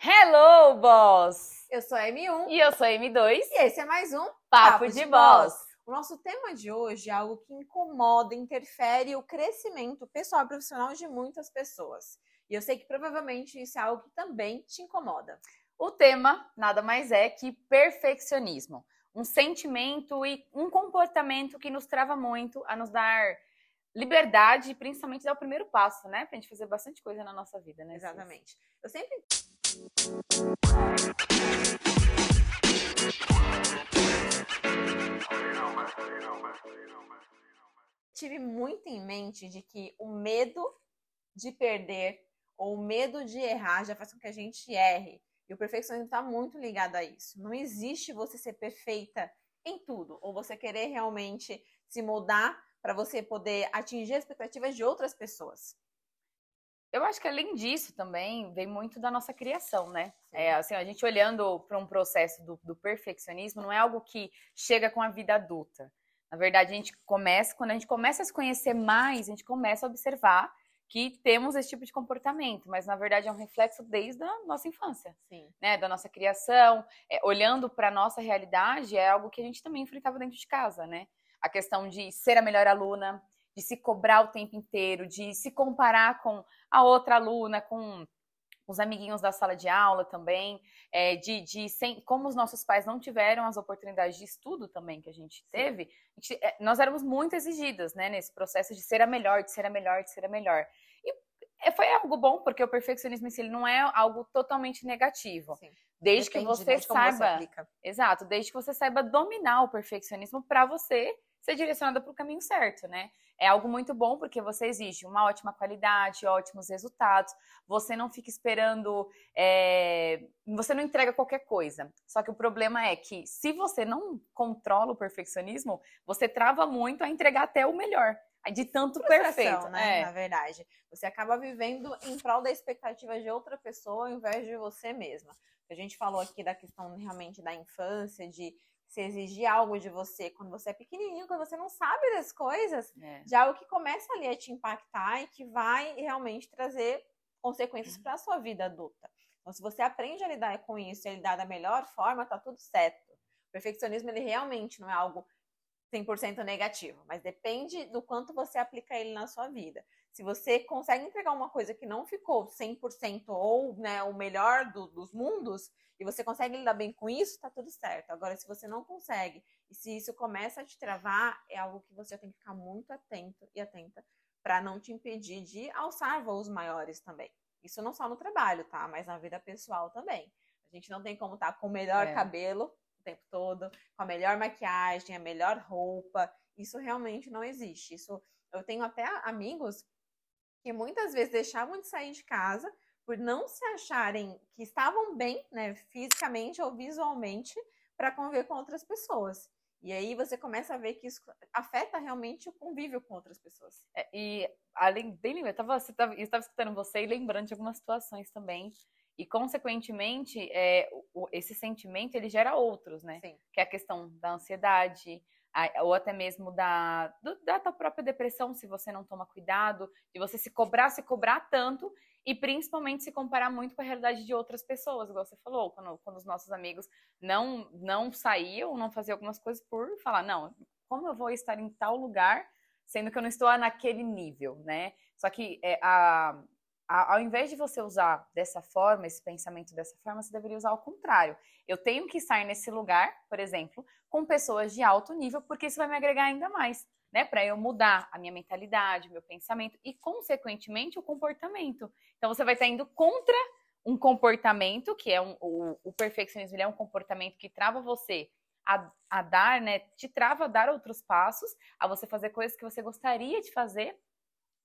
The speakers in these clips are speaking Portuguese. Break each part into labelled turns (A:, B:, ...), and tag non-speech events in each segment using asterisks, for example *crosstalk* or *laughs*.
A: Hello, boss!
B: Eu sou a M1
A: E eu sou a M2.
B: e esse é mais um
A: Papo, de, boss.
B: O nosso tema de hoje é algo que incomoda, interfere o crescimento pessoal e profissional de muitas pessoas. E eu sei que provavelmente isso é algo que também te incomoda.
A: O tema nada mais é que perfeccionismo. Um sentimento e um comportamento que nos trava muito a nos dar liberdade e principalmente dar o primeiro passo, né? Pra gente fazer bastante coisa na nossa vida, né?
B: Exatamente. Eu sempre tive muito em mente de que o medo de perder ou o medo de errar já faz com que a gente erre. E o perfeccionismo está muito ligado a isso. Não existe você ser perfeita em tudo, ou você querer realmente se moldar para você poder atingir as expectativas de outras pessoas.
A: Eu acho que além disso também vem muito da nossa criação, né? É, assim, a gente olhando para um processo do, do perfeccionismo não é algo que chega com a vida adulta. Na verdade, a gente começa, quando a gente começa a se conhecer mais, a gente começa a observar que temos esse tipo de comportamento, mas na verdade é um reflexo desde a nossa infância,
B: Sim.
A: né? Da nossa criação, É, olhando para a nossa realidade, é algo que a gente também enfrentava dentro de casa, né? A questão de ser a melhor aluna, de se cobrar o tempo inteiro, de se comparar com a outra aluna, com os amiguinhos da sala de aula também, é, de, de sem, como os nossos pais não tiveram as oportunidades de estudo também que a gente teve, a gente, é, nós éramos muito exigidas, né, nesse processo de ser a melhor, de ser a melhor, de ser a melhor. E é, foi algo bom, porque o perfeccionismo em si ele não é algo totalmente negativo.
B: Sim.
A: Desde
B: Depende,
A: que você
B: né, de você
A: saiba
B: aplica.
A: Exato, desde que você saiba dominar o perfeccionismo para você ser direcionada para o caminho certo, né? É algo muito bom porque você exige uma ótima qualidade, ótimos resultados. Você não fica esperando, é, você não entrega qualquer coisa. Só que o problema é que se você não controla o perfeccionismo, você trava muito a entregar até o melhor, de tanto perfeito,
B: né?
A: É.
B: Na verdade. Você acaba vivendo em prol da expectativa de outra pessoa ao invés de você mesma. A gente falou aqui da questão realmente da infância, de se exigir algo de você quando você é pequenininho, quando você não sabe das coisas,
A: É.
B: de algo que começa ali a te impactar e que vai realmente trazer consequências
A: Uhum.
B: para a sua vida adulta. Então, se você aprende a lidar com isso e a lidar da melhor forma, tá tudo certo. O perfeccionismo, ele realmente não é algo 100% negativo, mas depende do quanto você aplica ele na sua vida. Se você consegue entregar uma coisa que não ficou 100% ou né, o melhor do- dos mundos, e você consegue lidar bem com isso, tá tudo certo. Agora, se você não consegue, e se isso começa a te travar, é algo que você tem que ficar muito atento e atenta para não te impedir de alçar voos maiores também. Isso não só no trabalho, tá? Mas na vida pessoal também. A gente não tem como estar com o melhor
A: É.
B: cabelo o tempo todo, com a melhor maquiagem, a melhor roupa. Isso realmente não existe. Isso eu tenho até amigos que muitas vezes deixavam de sair de casa por não se acharem que estavam bem, né, fisicamente ou visualmente, para conviver com outras pessoas. E aí você começa a ver que isso afeta realmente o convívio com outras pessoas.
A: É, E além, bem lembra, eu estava escutando você e lembrando de algumas situações também. E, consequentemente, é, o- esse sentimento ele gera outros, né?
B: Sim.
A: Que é a questão da ansiedade, ou até mesmo da, da tua própria depressão, se você não toma cuidado, de você se cobrar, se cobrar tanto, e principalmente se comparar muito com a realidade de outras pessoas, igual você falou, quando, quando os nossos amigos não, não saíam, não faziam algumas coisas por falar, não, como eu vou estar em tal lugar, sendo que eu não estou naquele nível, né? Só que é, a- ao invés de você usar dessa forma, esse pensamento dessa forma, você deveria usar ao contrário. Eu tenho que estar nesse lugar, por exemplo, com pessoas de alto nível, porque isso vai me agregar ainda mais, né? Para eu mudar a minha mentalidade, meu pensamento e, consequentemente, o comportamento. Então, você vai estar indo contra um comportamento, que é um, o, o perfeccionismo, ele é um comportamento que trava você a, a dar, né? Te trava a dar outros passos, a você fazer coisas que você gostaria de fazer,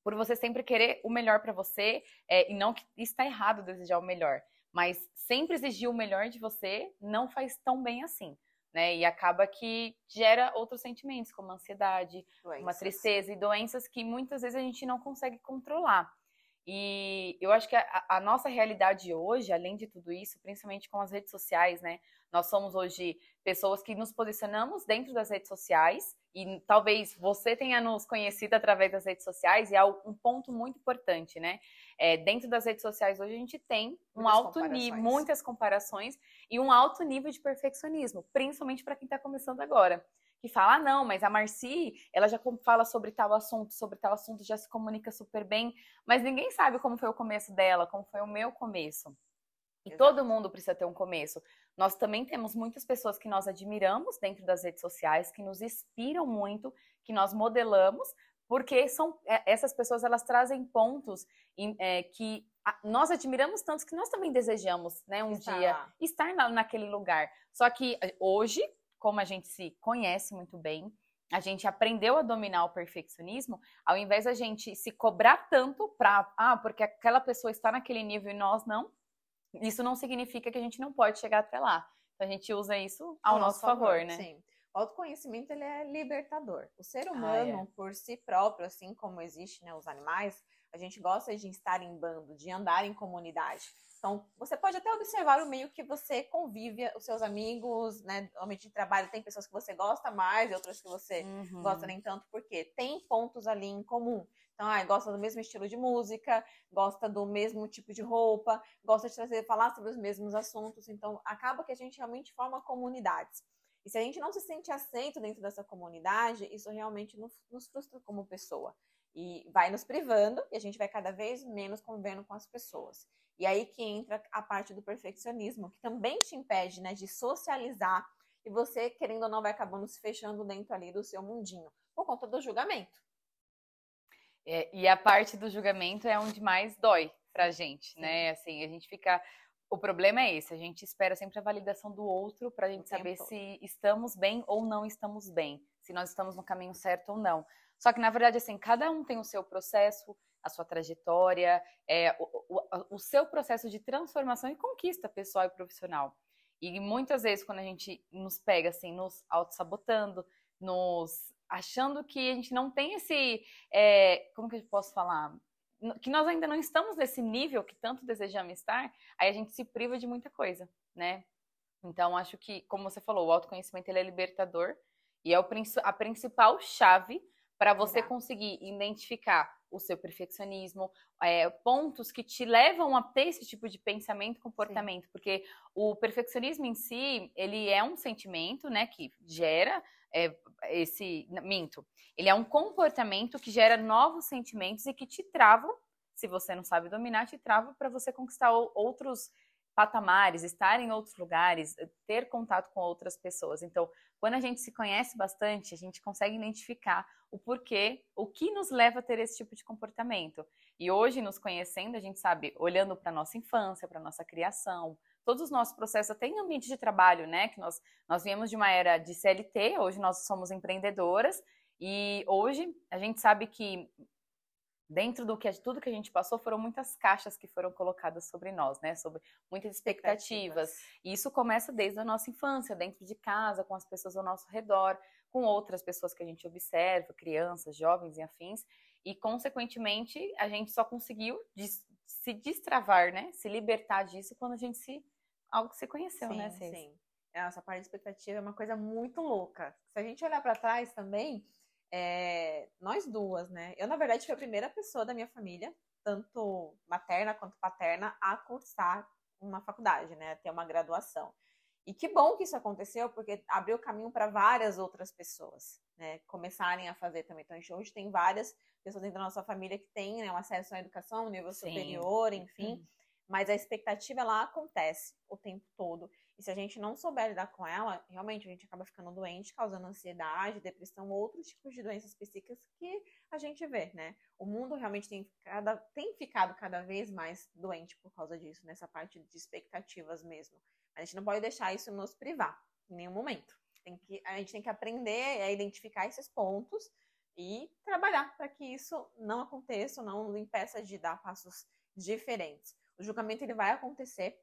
A: por você sempre querer o melhor para você, é, e não que está errado desejar o melhor, mas sempre exigir o melhor de você não faz tão bem assim. Né, e acaba que gera outros sentimentos, como ansiedade, uma
B: Doenças.
A: tristeza e doenças que muitas vezes a gente não consegue controlar. E eu acho que a, a nossa realidade hoje, além de tudo isso, principalmente com as redes sociais, né? Nós somos hoje pessoas que nos posicionamos dentro das redes sociais e talvez você tenha nos conhecido através das redes sociais e é um ponto muito importante, né? é, dentro das redes sociais hoje a gente tem um muitas alto nível, muitas comparações e um alto nível de perfeccionismo, principalmente para quem está começando agora. Que fala, ah, não, mas a Marci, ela já fala sobre tal assunto, sobre tal assunto, já se comunica super bem, mas ninguém sabe como foi o começo dela, como foi o meu começo. E Exato. todo mundo precisa ter um começo. Nós também temos muitas pessoas que nós admiramos dentro das redes sociais, que nos inspiram muito, que nós modelamos, porque são é, essas pessoas elas trazem pontos é, que nós admiramos tanto que nós também desejamos, né, um estar dia lá. estar na, naquele lugar. Só que hoje, como a gente se conhece muito bem, a gente aprendeu a dominar o perfeccionismo, ao invés da gente se cobrar tanto para, ah, porque aquela pessoa está naquele nível e nós não, isso não significa que a gente não pode chegar até lá. Então a gente usa isso ao, nosso, nosso favor, favor, né?
B: Sim. O autoconhecimento ele é libertador. O ser humano, ah, é. por si próprio, assim como existe né, os animais, a gente gosta de estar em bando, de andar em comunidade. Então, você pode até observar o meio que você convive, os seus amigos, né? Normalmente de trabalho tem pessoas que você gosta mais e outras que você uhum. gosta nem tanto, porque tem pontos ali em comum. Então, ah, gosta do mesmo estilo de música, gosta do mesmo tipo de roupa, gosta de trazer, falar sobre os mesmos assuntos. Então, acaba que a gente realmente forma comunidades. E se a gente não se sente aceito dentro dessa comunidade, isso realmente nos frustra como pessoa. E vai nos privando e a gente vai cada vez menos convivendo com as pessoas. E aí que entra a parte do perfeccionismo, que também te impede né, de socializar e você, querendo ou não, vai acabando se fechando dentro ali do seu mundinho, por conta do julgamento.
A: É, e a parte do julgamento é onde mais dói pra gente, né? Assim, a gente fica. O problema é esse, a gente espera sempre a validação do outro para a gente saber se estamos bem ou não estamos bem, se nós estamos no caminho certo ou não. Só que, na verdade, assim, cada um tem o seu processo, a sua trajetória, é, o, o, o seu processo de transformação e conquista pessoal e profissional. E muitas vezes, quando a gente nos pega, assim, nos auto-sabotando, nos achando que a gente não tem esse. É, como que eu posso falar? Que nós ainda não estamos nesse nível que tanto desejamos estar, aí a gente se priva de muita coisa, né? Então, acho que, como você falou, o autoconhecimento ele é libertador e é a principal chave para você Exato. conseguir identificar o seu perfeccionismo, é, pontos que te levam a ter esse tipo de pensamento e comportamento, Sim. porque o perfeccionismo em si, ele é um sentimento, né, que gera é, esse. Minto. Ele é um comportamento que gera novos sentimentos e que te travam, se você não sabe dominar, te trava para você conquistar outros patamares, estar em outros lugares, ter contato com outras pessoas. Então, quando a gente se conhece bastante, a gente consegue identificar o porquê, o que nos leva a ter esse tipo de comportamento. E hoje, nos conhecendo, a gente sabe, olhando para nossa infância, para nossa criação, todos os nossos processos, até em ambiente de trabalho, né? Que nós, nós viemos de uma era de CLT, hoje nós somos empreendedoras, e hoje a gente sabe que dentro do que tudo que a gente passou foram muitas caixas que foram colocadas sobre nós, né? Sobre muitas expectativas. expectativas. E isso começa desde a nossa infância, dentro de casa, com as pessoas ao nosso redor, com outras pessoas que a gente observa, crianças, jovens e afins. E consequentemente, a gente só conseguiu se destravar, né? Se libertar disso quando a gente se algo que se conheceu,
B: sim,
A: né,
B: Sim, sim. Essa parte de expectativa é uma coisa muito louca. Se a gente olhar para trás também, é, nós duas, né? Eu, na verdade, fui a primeira pessoa da minha família, tanto materna quanto paterna, a cursar uma faculdade, né? Ter uma graduação. E que bom que isso aconteceu, porque abriu caminho para várias outras pessoas, né? Começarem a fazer também. Então, hoje tem várias pessoas dentro da nossa família que têm né, um acesso à educação, nível Sim. superior, enfim. Uhum. Mas a expectativa, ela acontece o tempo todo. E se a gente não souber lidar com ela, realmente a gente acaba ficando doente, causando ansiedade, depressão, outros tipos de doenças psíquicas que a gente vê, né? O mundo realmente tem, cada, tem ficado cada vez mais doente por causa disso, nessa parte de expectativas mesmo. A gente não pode deixar isso nos privar em nenhum momento. Tem que, a gente tem que aprender a identificar esses pontos e trabalhar para que isso não aconteça, não impeça de dar passos diferentes. O julgamento ele vai acontecer,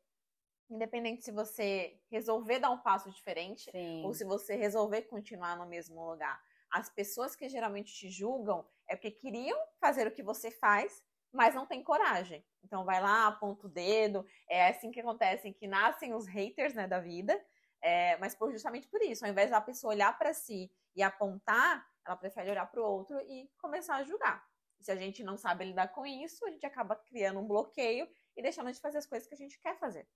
B: independente se você resolver dar um passo diferente Sim. ou se você resolver continuar no mesmo lugar. As pessoas que geralmente te julgam é porque queriam fazer o que você faz, mas não tem coragem. Então vai lá, aponta o dedo. É assim que acontece, que nascem os haters né, da vida. É, mas por, justamente por isso, ao invés da pessoa olhar para si e apontar, ela prefere olhar para o outro e começar a julgar. E se a gente não sabe lidar com isso, a gente acaba criando um bloqueio e deixando de fazer as coisas que a gente quer fazer.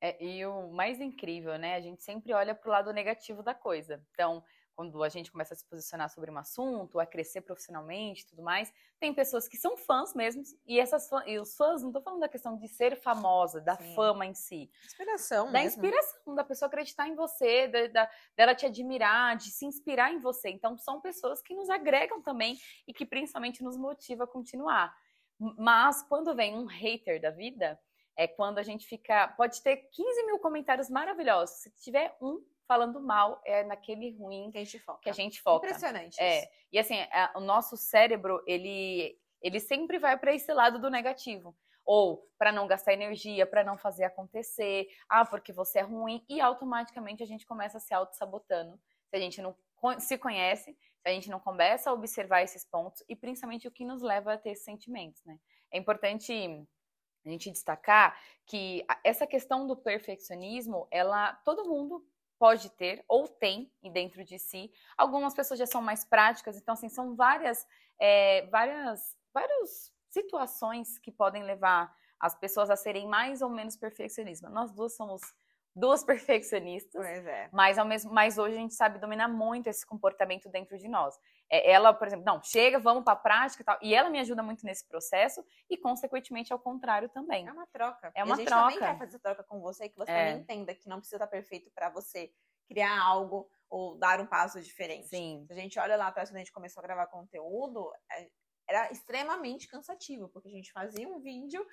A: É, e o mais incrível, né? A gente sempre olha para o lado negativo da coisa. Então, quando a gente começa a se posicionar sobre um assunto, a crescer profissionalmente tudo mais, tem pessoas que são fãs mesmo, e essas fãs, e os fãs, não estou falando da questão de ser famosa, da Sim. fama em si.
B: Inspiração,
A: Da
B: mesmo.
A: inspiração, da pessoa acreditar em você, da, da, dela te admirar, de se inspirar em você. Então, são pessoas que nos agregam também e que principalmente nos motiva a continuar. Mas, quando vem um hater da vida, é quando a gente fica. Pode ter 15 mil comentários maravilhosos. Se tiver um falando mal, é naquele ruim
B: que a gente foca.
A: Que a gente foca.
B: Impressionante.
A: É.
B: Isso.
A: E assim, a, o nosso cérebro, ele, ele sempre vai para esse lado do negativo. Ou para não gastar energia, para não fazer acontecer, ah, porque você é ruim, e automaticamente a gente começa a se auto-sabotando. Se a gente não se conhece, se a gente não começa a observar esses pontos, e principalmente o que nos leva a ter esses sentimentos, né? É importante a gente destacar que essa questão do perfeccionismo, ela todo mundo pode ter ou tem dentro de si. Algumas pessoas já são mais práticas, então assim são várias, é, várias, várias situações que podem levar as pessoas a serem mais ou menos perfeccionistas. Nós duas somos duas perfeccionistas,
B: é.
A: mas ao mesmo, mas hoje a gente sabe dominar muito esse comportamento dentro de nós. É, ela, por exemplo, não, chega, vamos para a prática e tal, e ela me ajuda muito nesse processo e consequentemente ao contrário também.
B: É uma troca.
A: É uma
B: e a gente
A: troca.
B: também quer fazer troca com você, que você é. também entenda que não precisa estar perfeito para você criar algo ou dar um passo diferente.
A: Sim.
B: Se a gente olha lá atrás quando a gente começou a gravar conteúdo, é, era extremamente cansativo, porque a gente fazia um vídeo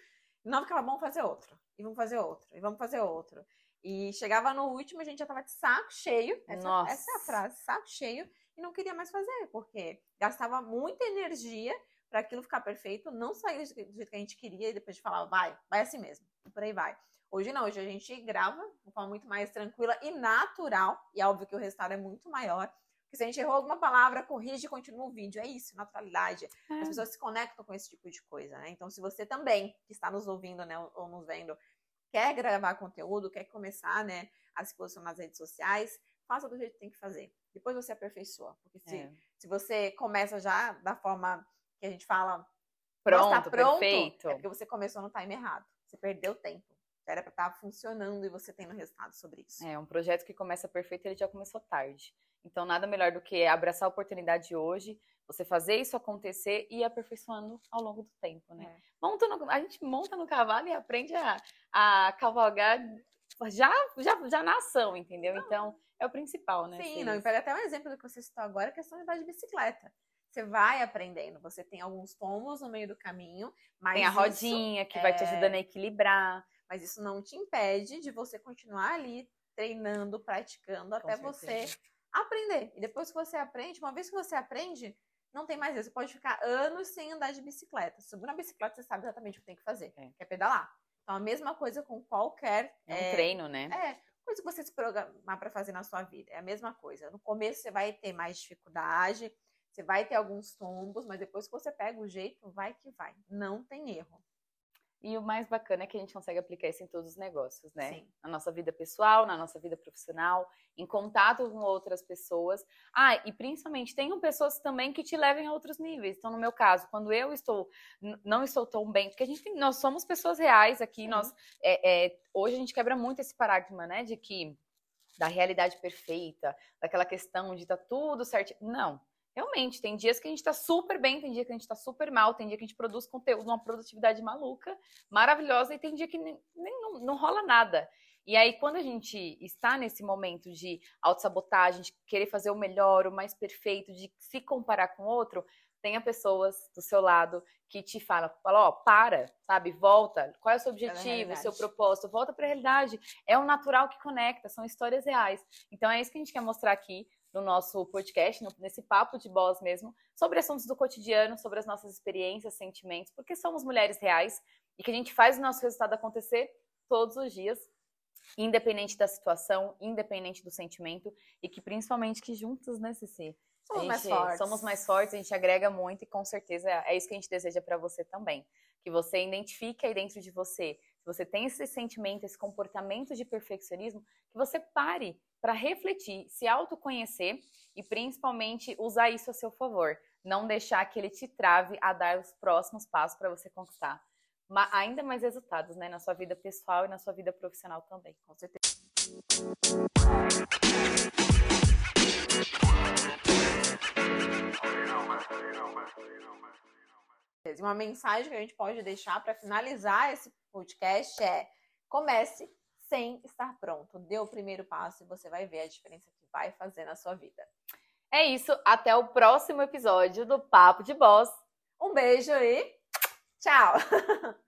B: e não ficava bom fazer outro, e vamos fazer outro, e vamos fazer outro. E chegava no último, a gente já tava de saco cheio. Essa, essa é a frase, saco cheio, e não queria mais fazer, porque gastava muita energia para aquilo ficar perfeito, não sair do jeito que a gente queria, e depois de falar, vai, vai assim mesmo, e por aí vai. Hoje não, hoje a gente grava de forma muito mais tranquila e natural, e é óbvio que o resultado é muito maior. Porque se a gente errou alguma palavra, corrige e continua o vídeo. É isso, naturalidade. É. As pessoas se conectam com esse tipo de coisa, né? Então, se você também, que está nos ouvindo, né, ou nos vendo, quer gravar conteúdo, quer começar, né, a se posicionar nas redes sociais, faça do jeito que tem que fazer. Depois você aperfeiçoa. Porque se, é. se você começa já da forma que a gente fala,
A: pronto,
B: tá pronto,
A: perfeito.
B: é porque você começou no time errado. Você perdeu tempo. Era para estar tá funcionando e você tendo resultado sobre isso.
A: É, um projeto que começa perfeito, ele já começou tarde. Então, nada melhor do que abraçar a oportunidade hoje, você fazer isso acontecer e ir aperfeiçoando ao longo do tempo, né? É. Monta no, a gente monta no cavalo e aprende a, a cavalgar já, já, já na ação, entendeu? Então, é o principal, né?
B: Sim, não, e pega até um exemplo do que você citou agora, a questão de andar de bicicleta. Você vai aprendendo, você tem alguns tombos no meio do caminho, mas.
A: Tem a rodinha que é... vai te é ajudando a equilibrar.
B: Mas isso não te impede de você continuar ali treinando, praticando, Com até certeza. você aprender. E depois que você aprende, uma vez que você aprende, não tem mais isso. Você pode ficar anos sem andar de bicicleta. Subir na bicicleta, você sabe exatamente o que tem que fazer, é. que é pedalar. Então, a mesma coisa com qualquer.
A: É um é, treino, né?
B: É, coisa que você se programar para fazer na sua vida. É a mesma coisa. No começo, você vai ter mais dificuldade, você vai ter alguns tombos, mas depois que você pega o jeito, vai que vai. Não tem erro.
A: E o mais bacana é que a gente consegue aplicar isso em todos os negócios, né?
B: Sim.
A: Na nossa vida pessoal, na nossa vida profissional, em contato com outras pessoas. Ah, e principalmente, tenham pessoas também que te levem a outros níveis. Então, no meu caso, quando eu estou, não estou tão bem, porque a gente, nós somos pessoas reais aqui, nós, é, é, hoje a gente quebra muito esse paradigma, né, de que, da realidade perfeita, daquela questão de tá tudo certo. Não, Realmente, tem dias que a gente tá super bem, tem dia que a gente tá super mal, tem dia que a gente produz conteúdo, uma produtividade maluca, maravilhosa, e tem dia que nem, nem não, não rola nada. E aí, quando a gente está nesse momento de autossabotagem, de querer fazer o melhor, o mais perfeito, de se comparar com outro, tenha pessoas do seu lado que te falam, fala, ó, para, sabe, volta, qual é o seu objetivo, o seu propósito, volta para a realidade. É o natural que conecta, são histórias reais. Então é isso que a gente quer mostrar aqui no nosso podcast, nesse papo de boss mesmo, sobre assuntos do cotidiano, sobre as nossas experiências, sentimentos, porque somos mulheres reais e que a gente faz o nosso resultado acontecer todos os dias, independente da situação, independente do sentimento, e que principalmente que juntos, né, Ceci?
B: Somos mais fortes.
A: Somos mais fortes, a gente agrega muito e com certeza é isso que a gente deseja para você também. Que você identifique aí dentro de você, se você tem esse sentimento, esse comportamento de perfeccionismo, que você pare para refletir, se autoconhecer e principalmente usar isso a seu favor. não deixar que ele te trave a dar os próximos passos para você conquistar ainda mais resultados, né, na sua vida pessoal e na sua vida profissional também.
B: Com certeza. Uma mensagem que a gente pode deixar para finalizar esse podcast é: comece sem estar pronto. Dê o primeiro passo e você vai ver a diferença que vai fazer na sua vida.
A: É isso, até o próximo episódio do Papo de Boss.
B: Um beijo e tchau! *laughs*